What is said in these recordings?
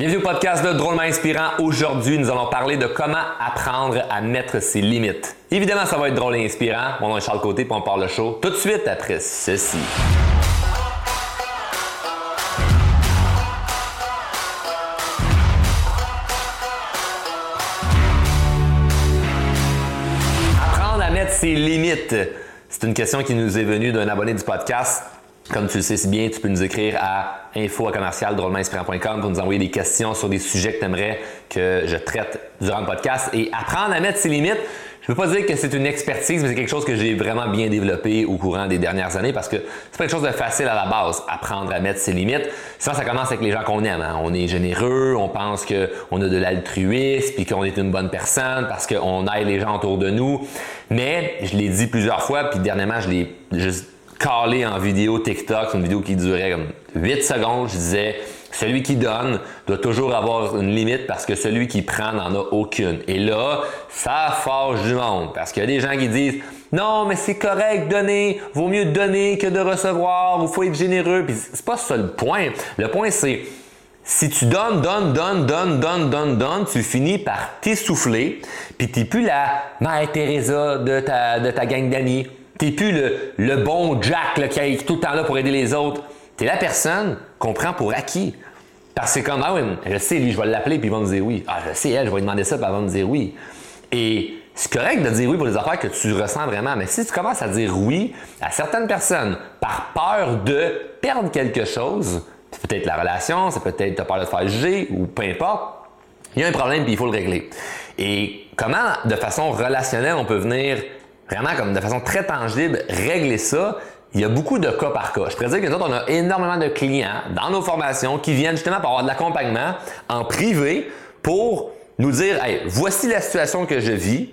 Bienvenue au podcast de Drôlement Inspirant. Aujourd'hui, nous allons parler de comment apprendre à mettre ses limites. Évidemment, ça va être drôle et inspirant. Mon nom est Charles Côté, puis on parle le show tout de suite après ceci. Apprendre à mettre ses limites. C'est une question qui nous est venue d'un abonné du podcast. Comme tu le sais si bien, tu peux nous écrire à info pour nous envoyer des questions sur des sujets que tu aimerais que je traite durant le podcast et apprendre à mettre ses limites. Je ne peux pas dire que c'est une expertise, mais c'est quelque chose que j'ai vraiment bien développé au courant des dernières années parce que c'est pas quelque chose de facile à la base, apprendre à mettre ses limites. Ça, ça commence avec les gens qu'on aime. Hein. On est généreux, on pense qu'on a de l'altruisme, puis qu'on est une bonne personne parce qu'on aide les gens autour de nous. Mais je l'ai dit plusieurs fois, puis dernièrement, je l'ai juste calé en vidéo TikTok, une vidéo qui durait comme 8 secondes. Je disais, celui qui donne doit toujours avoir une limite parce que celui qui prend n'en a aucune. Et là, ça fâche du monde parce qu'il y a des gens qui disent non, mais c'est correct donner, vaut mieux donner que de recevoir, il faut être généreux. Puis c'est pas ça le point. Le point c'est si tu donnes, donnes, donnes, donnes, donnes, donnes, donnes, tu finis par t'essouffler, puis t'es plus la Mère Teresa de ta, de ta gang d'amis. T'es plus le, bon Jack qui est tout le temps là pour aider les autres. T'es la personne qu'on prend pour acquis. Parce que comme, ah oui, je sais, lui, je vais l'appeler, puis il va me dire oui. Ah, je sais, elle, je vais lui demander ça, puis elle va me dire oui. Et c'est correct de dire oui pour des affaires que tu ressens vraiment, mais si tu commences à dire oui à certaines personnes par peur de perdre quelque chose, c'est peut-être la relation, c'est peut-être ta peur de faire juger, ou peu importe, il y a un problème, puis il faut le régler. Et comment, de façon relationnelle, on peut venir vraiment comme de façon très tangible, régler ça, il y a beaucoup de cas par cas. Je pourrais dire que nous autres, on a énormément de clients dans nos formations qui viennent justement pour avoir de l'accompagnement en privé pour nous dire hey, voici la situation que je vis,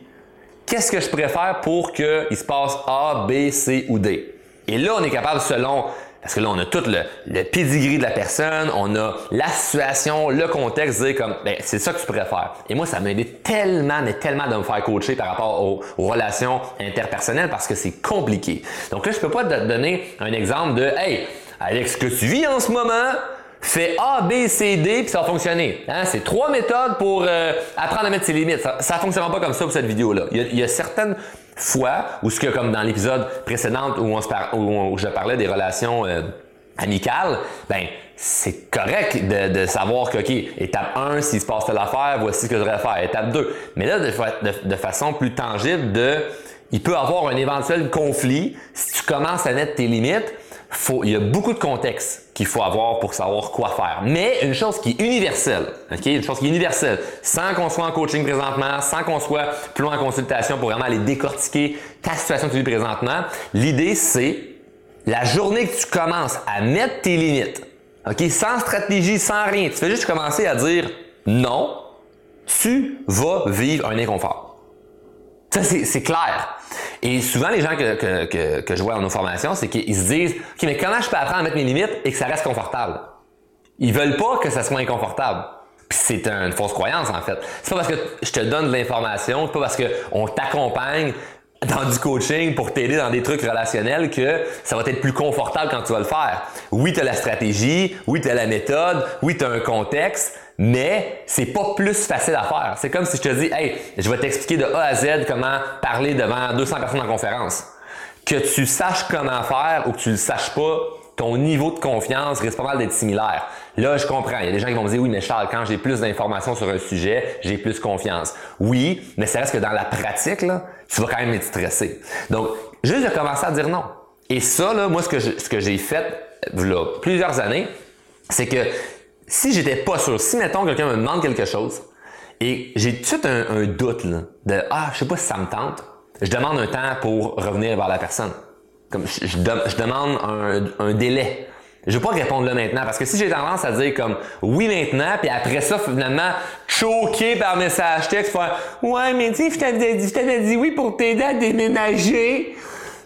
qu'est-ce que je préfère pour qu'il se passe A, B, C ou D? Et là, on est capable, selon parce que là, on a tout le, le pedigree de la personne, on a la situation, le contexte, dire comme, ben, c'est ça que tu préfères. Et moi, ça m'a aidé tellement, mais tellement de me faire coacher par rapport aux, relations interpersonnelles parce que c'est compliqué. Donc là, je peux pas te donner un exemple de, hey, Alex, ce que tu vis en ce moment, fais A, B, C, D, puis ça va fonctionner. Hein? C'est trois méthodes pour euh, apprendre à mettre ses limites. Ça ne fonctionnera pas comme ça pour cette vidéo-là. Il, il y a certaines fois, ou ce que comme dans l'épisode précédent où, on se où, je parlais des relations euh, amicales, ben c'est correct de, de, savoir que, OK, étape 1, s'il se passe telle affaire, voici ce que je devrais faire. Étape 2. Mais là, de, de, de façon plus tangible, de, il peut avoir un éventuel conflit si tu commences à mettre tes limites il y a beaucoup de contexte qu'il faut avoir pour savoir quoi faire. Mais une chose qui est universelle, ok, une chose qui est universelle, sans qu'on soit en coaching présentement, sans qu'on soit plus loin en consultation pour vraiment aller décortiquer ta situation que tu vis présentement, l'idée c'est la journée que tu commences à mettre tes limites, ok, sans stratégie, sans rien, tu fais juste commencer à dire non, tu vas vivre un inconfort. Ça, c'est clair. Et souvent, les gens que, que, que, je vois dans nos formations, c'est qu'ils se disent OK, mais comment je peux apprendre à mettre mes limites et que ça reste confortable? Ils veulent pas que ça soit inconfortable. Puis c'est une fausse croyance, en fait. C'est pas parce que je te donne de l'information, c'est pas parce qu'on t'accompagne dans du coaching pour t'aider dans des trucs relationnels que ça va être plus confortable quand tu vas le faire. Oui, tu as la stratégie, oui, tu as la méthode, oui, tu as un contexte, mais c'est pas plus facile à faire. C'est comme si je te dis, hey, je vais t'expliquer de A à Z comment parler devant 200 personnes en conférence. Que tu saches comment faire ou que tu le saches pas, ton niveau de confiance risque pas mal d'être similaire. Là, je comprends. Il y a des gens qui vont me dire, oui, mais Charles, quand j'ai plus d'informations sur un sujet, j'ai plus confiance. Oui, mais ça reste que dans la pratique, là, tu vas quand même être stressé. Donc, juste de commencer à dire non. Et ça, là, moi, ce que, j'ai fait, là, plusieurs années, c'est que si j'étais pas sûr, si mettons quelqu'un me demande quelque chose et j'ai tout un, doute là, de ah je sais pas si ça me tente, je demande un temps pour revenir vers la personne. Comme je, je, demande un, un, délai. Je vais pas répondre là maintenant parce que si j'ai tendance à dire comme oui maintenant puis après ça finalement choqué par message texte faire ouais mais dis je t'avais dit, dit oui pour t'aider à déménager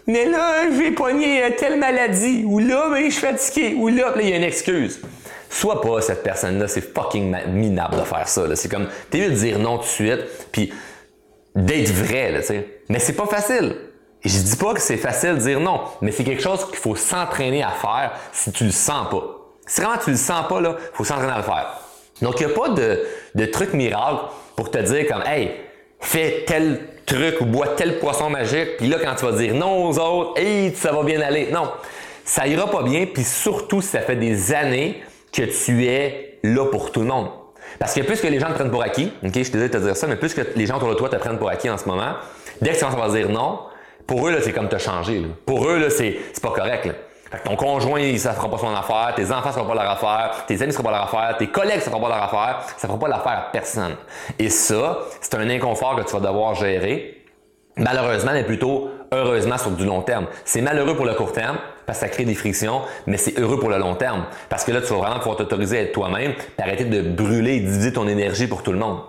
mais là j'ai pogné telle maladie ou là mais je suis fatigué ou là il y a une excuse. Sois pas cette personne-là, c'est fucking minable de faire ça. C'est comme, t'es mieux de dire non tout de suite, puis d'être vrai, tu sais. Mais c'est pas facile. Et je dis pas que c'est facile de dire non, mais c'est quelque chose qu'il faut s'entraîner à faire si tu le sens pas. Si vraiment tu le sens pas, là, faut s'entraîner à le faire. Donc, il n'y a pas de, de truc miracle pour te dire comme, hey, fais tel truc ou bois tel poisson magique, puis là, quand tu vas dire non aux autres, hey, ça va bien aller. Non, ça ira pas bien, puis surtout si ça fait des années que tu es là pour tout le monde. Parce que plus que les gens te prennent pour acquis, ok, je suis désolé de te dire ça, mais plus que les gens autour de toi te prennent pour acquis en ce moment, dès que tu vas dire non, pour eux, là, c'est comme te changer. Pour eux, là, c'est, c'est pas correct. Là. Fait que ton conjoint, il, ça fera pas son affaire, tes enfants, ça fera pas leur affaire, tes amis, ça fera pas leur affaire, tes collègues, ça fera pas leur affaire, ça fera pas l'affaire à personne. Et ça, c'est un inconfort que tu vas devoir gérer, malheureusement, mais plutôt heureusement sur du long terme. C'est malheureux pour le court terme, ça crée des frictions, mais c'est heureux pour le long terme. Parce que là, tu vas vraiment pouvoir t'autoriser à être toi-même, arrêter de brûler et diviser ton énergie pour tout le monde.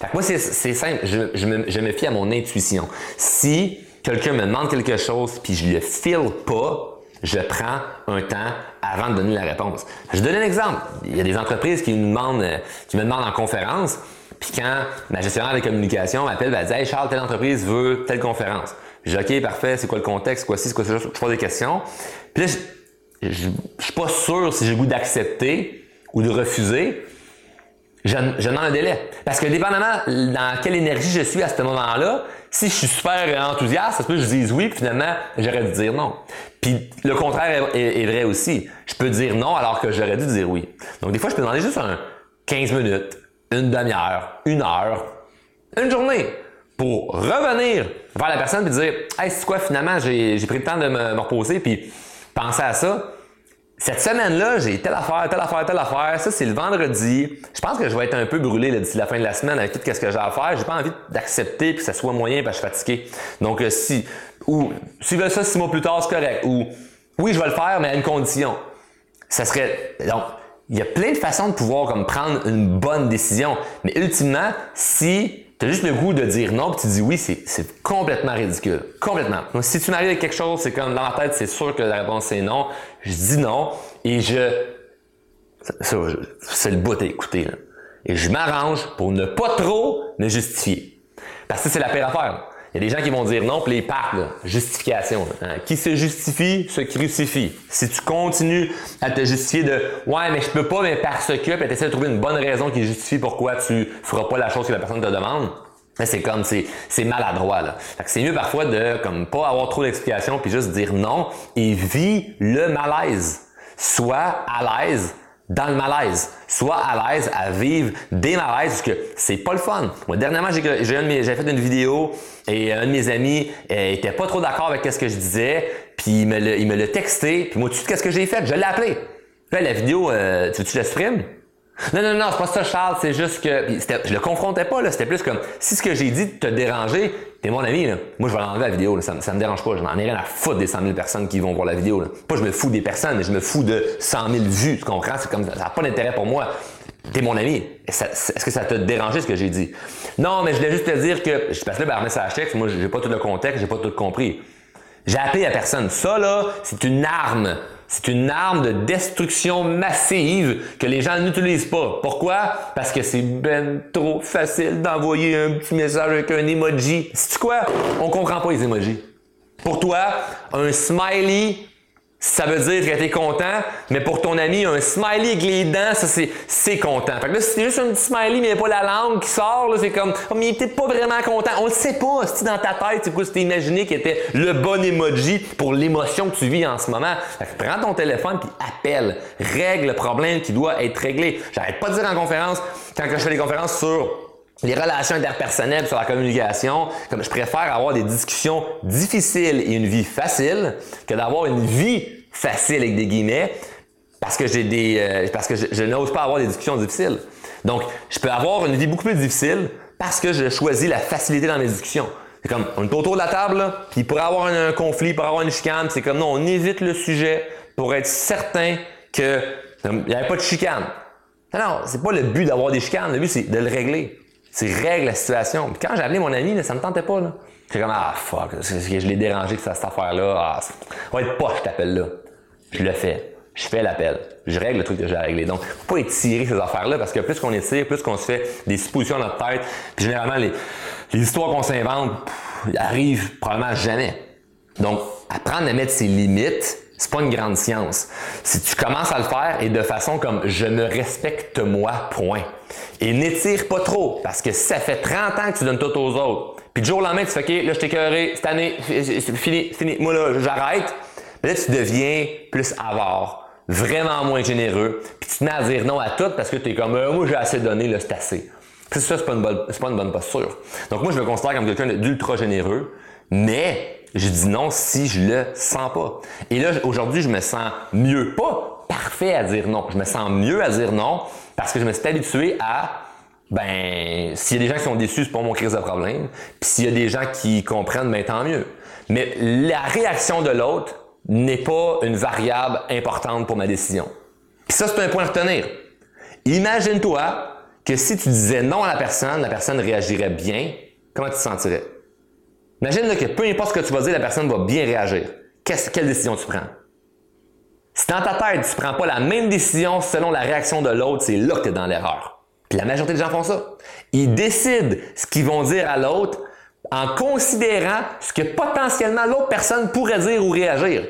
Fait que moi, c'est simple, je, je, me, je me fie à mon intuition. Si quelqu'un me demande quelque chose, puis je le file pas, je prends un temps avant de donner la réponse. Je donne un exemple. Il y a des entreprises qui, demandent, euh, qui me demandent en conférence, puis quand ma gestionnaire de communication m'appelle, elle dit Hey Charles, telle entreprise veut telle conférence. Je dis OK, parfait, c'est quoi le contexte, quoi ci, c'est quoi ça, je pose des questions. Puis là, je, je, suis pas sûr si j'ai le goût d'accepter ou de refuser. Je, je un délai. Parce que dépendamment dans quelle énergie je suis à ce moment-là, si je suis super enthousiaste, ça se peut que je dise oui, puis finalement, j'aurais dû dire non. Puis le contraire est, vrai aussi. Je peux dire non alors que j'aurais dû dire oui. Donc des fois, je peux demander juste un 15 minutes, une demi-heure, une heure, une journée pour revenir vers la personne et dire Hey, c'est quoi finalement, j'ai pris le temps de me, me reposer puis penser à ça. Cette semaine-là, j'ai telle affaire, telle affaire, telle affaire. Ça, c'est le vendredi. Je pense que je vais être un peu brûlé d'ici la fin de la semaine avec tout ce que j'ai à faire. J'ai pas envie d'accepter que ça soit moyen parce que je suis fatigué. Donc, euh, si, ou, veulent ça six mois plus tard, c'est correct. Ou, oui, je vais le faire, mais à une condition. Ça serait, donc, il y a plein de façons de pouvoir comme prendre une bonne décision. Mais ultimement, si tu as juste le goût de dire non, puis tu dis oui, c'est complètement ridicule. Complètement. Donc, si tu m'arrives avec quelque chose, c'est comme dans ma tête, c'est sûr que la réponse c'est non. Je dis non et je. C'est le bout à écouter. Et je m'arrange pour ne pas trop me justifier. Parce que c'est la pire affaire. Il y a des gens qui vont dire non, puis les parcs, justification. Hein. Qui se justifie se crucifie. Si tu continues à te justifier de ouais, mais je peux pas, mais parce que, puis tu essaies de trouver une bonne raison qui justifie pourquoi tu feras pas la chose que la personne te demande, c'est comme c'est maladroit là. c'est mieux parfois de comme pas avoir trop d'explications puis juste dire non et vis le malaise. Sois à l'aise dans le malaise. Sois à l'aise à vivre des malaises parce que c'est pas le fun. Moi, dernièrement, j'ai fait une vidéo et un de mes amis euh, était pas trop d'accord avec ce que je disais, puis il me l'a texté, puis moi, de suite, qu'est-ce que j'ai fait? Je l'ai appelé. Là, la vidéo, euh, tu que je l'exprime? Non, non, non, c'est pas ça, Charles, c'est juste que. je le confrontais pas, là. C'était plus comme si ce que j'ai dit te déranger, t'es mon ami, là. Moi, je vais l'enlever la vidéo, là. Ça, me dérange pas. Je n'en ai rien à foutre des 100 000 personnes qui vont voir la vidéo, là. Pas je me fous des personnes, mais je me fous de 100 000 vues. Tu comprends? C'est comme, ça n'a pas d'intérêt pour moi. T'es mon ami. Est-ce que ça t'a dérangé ce que j'ai dit? Non, mais je voulais juste te dire que, je passe là par message texte, moi, j'ai pas tout le contexte, j'ai pas tout compris. J'ai appelé à personne. Ça, là, c'est une arme c'est une arme de destruction massive que les gens n'utilisent pas. Pourquoi? Parce que c'est ben trop facile d'envoyer un petit message avec un emoji. C'est quoi? On comprend pas les emojis. Pour toi, un smiley ça veut dire que tu es content, mais pour ton ami, un smiley avec les dents, ça c'est, c'est content. Fait que là, si c'est juste un petit smiley, mais il a pas la langue qui sort, là, c'est comme, oh, mais il était pas vraiment content. On le sait pas, si dans ta tête, c'est quoi, si imaginé qu'il était le bon emoji pour l'émotion que tu vis en ce moment? Fait que prends ton téléphone puis appelle. Règle le problème qui doit être réglé. J'arrête pas de dire en conférence, quand je fais des conférences sur les relations interpersonnelles sur la communication, comme je préfère avoir des discussions difficiles et une vie facile que d'avoir une vie facile avec des guillemets parce que j'ai des euh, parce que je, n'ose pas avoir des discussions difficiles. Donc, je peux avoir une vie beaucoup plus difficile parce que je choisis la facilité dans mes discussions. C'est comme on est autour de la table, puis il pourrait avoir un, conflit, pour avoir une chicane, c'est comme non, on évite le sujet pour être certain que il n'y avait pas de chicane. Non, non, c'est pas le but d'avoir des chicanes, le but c'est de le régler. C'est règle la situation. Puis quand j'ai appelé mon ami, là, ça me tentait pas. Là. J'étais comme Ah fuck, je l'ai dérangé que ça, cette affaire-là. Ah, va être pas, je t'appelle là. Je le fais. Je fais l'appel. Je règle le truc que j'ai à régler. Donc, faut pas étirer ces affaires-là parce que plus qu'on étire, plus qu'on se fait des suppositions dans notre tête. Puis généralement, les, histoires qu'on s'invente arrivent probablement jamais. Donc, apprendre à mettre ses limites, c'est pas une grande science. Si tu commences à le faire et de façon comme je me respecte moi, point. Et n'étire pas trop, parce que ça fait 30 ans que tu donnes tout aux autres, puis du jour au lendemain, tu fais OK, là, je t'ai cette année, c'est fini, fini, moi là, j'arrête. Là, tu deviens plus avare, vraiment moins généreux, puis tu te mets à dire non à tout parce que tu es comme, euh, moi, j'ai assez donné, là, c'est assez. Ça, c'est pas, une bonne, pas une bonne posture. Donc, moi, je me considère comme quelqu'un d'ultra généreux, mais je dis non si je le sens pas. Et là, aujourd'hui, je me sens mieux. Pas parfait à dire non. Je me sens mieux à dire non parce que je me suis habitué à ben, s'il y a des gens qui sont déçus, c'est pas mon crise de problème. Puis s'il y a des gens qui comprennent, ben tant mieux. Mais la réaction de l'autre n'est pas une variable importante pour ma décision. Puis ça, c'est un point à retenir. Imagine-toi que si tu disais non à la personne, la personne réagirait bien, comment tu te sentirais? Imagine que peu importe ce que tu vas dire, la personne va bien réagir. quelle décision tu prends? Si dans ta tête, tu prends pas la même décision selon la réaction de l'autre, c'est là que tu es dans l'erreur. Puis la majorité des gens font ça. Ils décident ce qu'ils vont dire à l'autre en considérant ce que potentiellement l'autre personne pourrait dire ou réagir.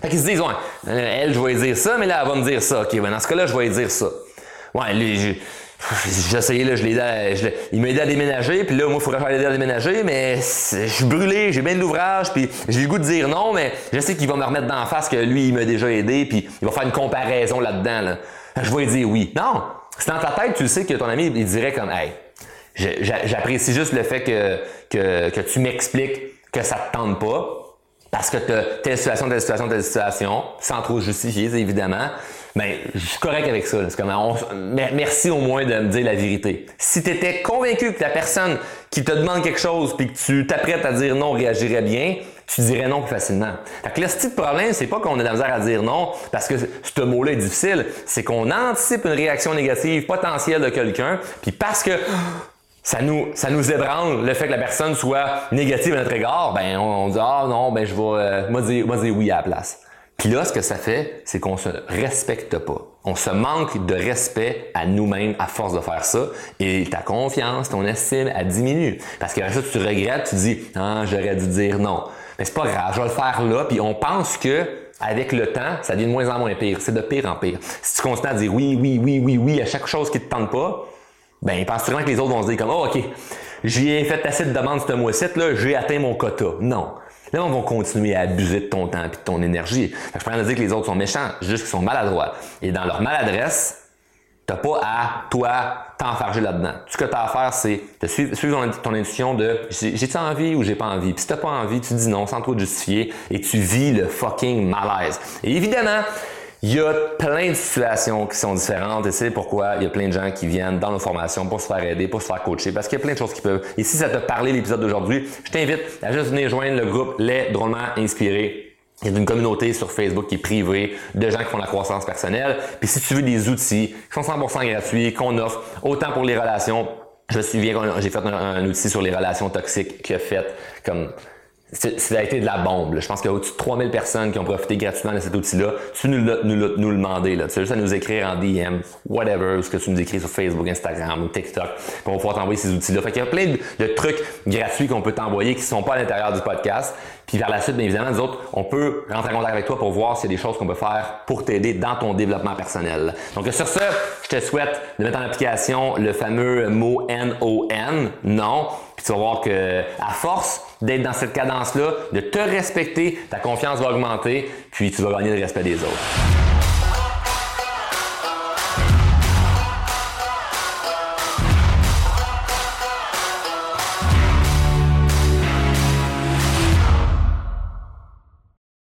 Fait qu'ils se disent, ouais, elle, je vais dire ça, mais là, elle va me dire ça. OK, ben dans ce cas-là, je vais dire ça. Ouais, lui, j'ai essayé, là, je l'ai il m'a aidé à déménager, puis là, moi, il faudrait faire l'aider à déménager, mais je suis brûlé, j'ai bien de l'ouvrage, puis j'ai le goût de dire non, mais je sais qu'il va me remettre d'en face que lui, il m'a déjà aidé, puis il va faire une comparaison là-dedans. Là. Je vais dire oui. Non! C'est dans ta tête, tu sais que ton ami, il dirait comme, hey, j'apprécie juste le fait que, que, que tu m'expliques que ça te tente pas, parce que telle situation, telle situation, telle situation, sans trop justifier, évidemment. Ben, je suis correct avec ça. merci au moins de me dire la vérité. Si tu étais convaincu que la personne qui te demande quelque chose puis que tu t'apprêtes à dire non réagirait bien, tu dirais non plus facilement. Fait que le petit problème, c'est pas qu'on a de la misère à dire non parce que ce mot-là est difficile, c'est qu'on anticipe une réaction négative potentielle de quelqu'un, puis parce que ça nous, ça nous ébranle le fait que la personne soit négative à notre égard, ben on, dit ah non, ben je vais euh, moi dire, moi dire oui à la place. Puis là, ce que ça fait, c'est qu'on se respecte pas. On se manque de respect à nous-mêmes à force de faire ça. Et ta confiance, ton estime, elle diminue. Parce que ça, tu regrettes, tu dis, ah, j'aurais dû dire non. Mais c'est pas grave, je vais le faire là. Puis on pense que avec le temps, ça devient de moins en moins pire. C'est de pire en pire. Si tu continues à dire oui, oui, oui, oui, oui à chaque chose qui te tente pas, ben, pense vraiment que les autres vont se dire comme, oh, OK, j'ai fait assez de demandes ce mois-ci, là, j'ai atteint mon quota. Non. Là, on va continuer à abuser de ton temps et de ton énergie. je peux pas dire que les autres sont méchants, juste qu'ils sont maladroits. Et dans leur maladresse, t'as pas à, toi, t'enfarger là-dedans. Tout ce que tu as à faire, c'est de suivre, ton, intuition de j'ai-tu envie ou j'ai pas envie? Puis si t'as pas envie, tu dis non sans trop justifier et tu vis le fucking malaise. Et évidemment, il y a plein de situations qui sont différentes et c'est pourquoi il y a plein de gens qui viennent dans nos formations pour se faire aider, pour se faire coacher, parce qu'il y a plein de choses qui peuvent. Et si ça t'a parlé l'épisode d'aujourd'hui, je t'invite à juste venir joindre le groupe Les Drôlement Inspirés. Il y a une communauté sur Facebook qui est privée de gens qui font la croissance personnelle. Puis si tu veux des outils qui sont 100% gratuits, qu'on offre autant pour les relations, je me souviens que j'ai fait un, outil sur les relations toxiques qui a fait comme ça a été de la bombe. Je pense qu'il y a au-dessus de 3000 personnes qui ont profité gratuitement de cet outil-là. Tu nous, nous, nous le demander. Là. Tu as juste à nous écrire en DM, whatever, ce que tu nous écris sur Facebook, Instagram ou TikTok. on va pouvoir t'envoyer ces outils-là. Fait qu'il y a plein de, trucs gratuits qu'on peut t'envoyer qui ne sont pas à l'intérieur du podcast. Puis vers la suite, bien évidemment, nous autres, on peut rentrer en contact avec toi pour voir s'il y a des choses qu'on peut faire pour t'aider dans ton développement personnel. Donc sur ce, je te souhaite de mettre en application le fameux mot N-O-N, non? Puis tu vas voir que à force d'être dans cette cadence-là, de te respecter, ta confiance va augmenter, puis tu vas gagner le respect des autres.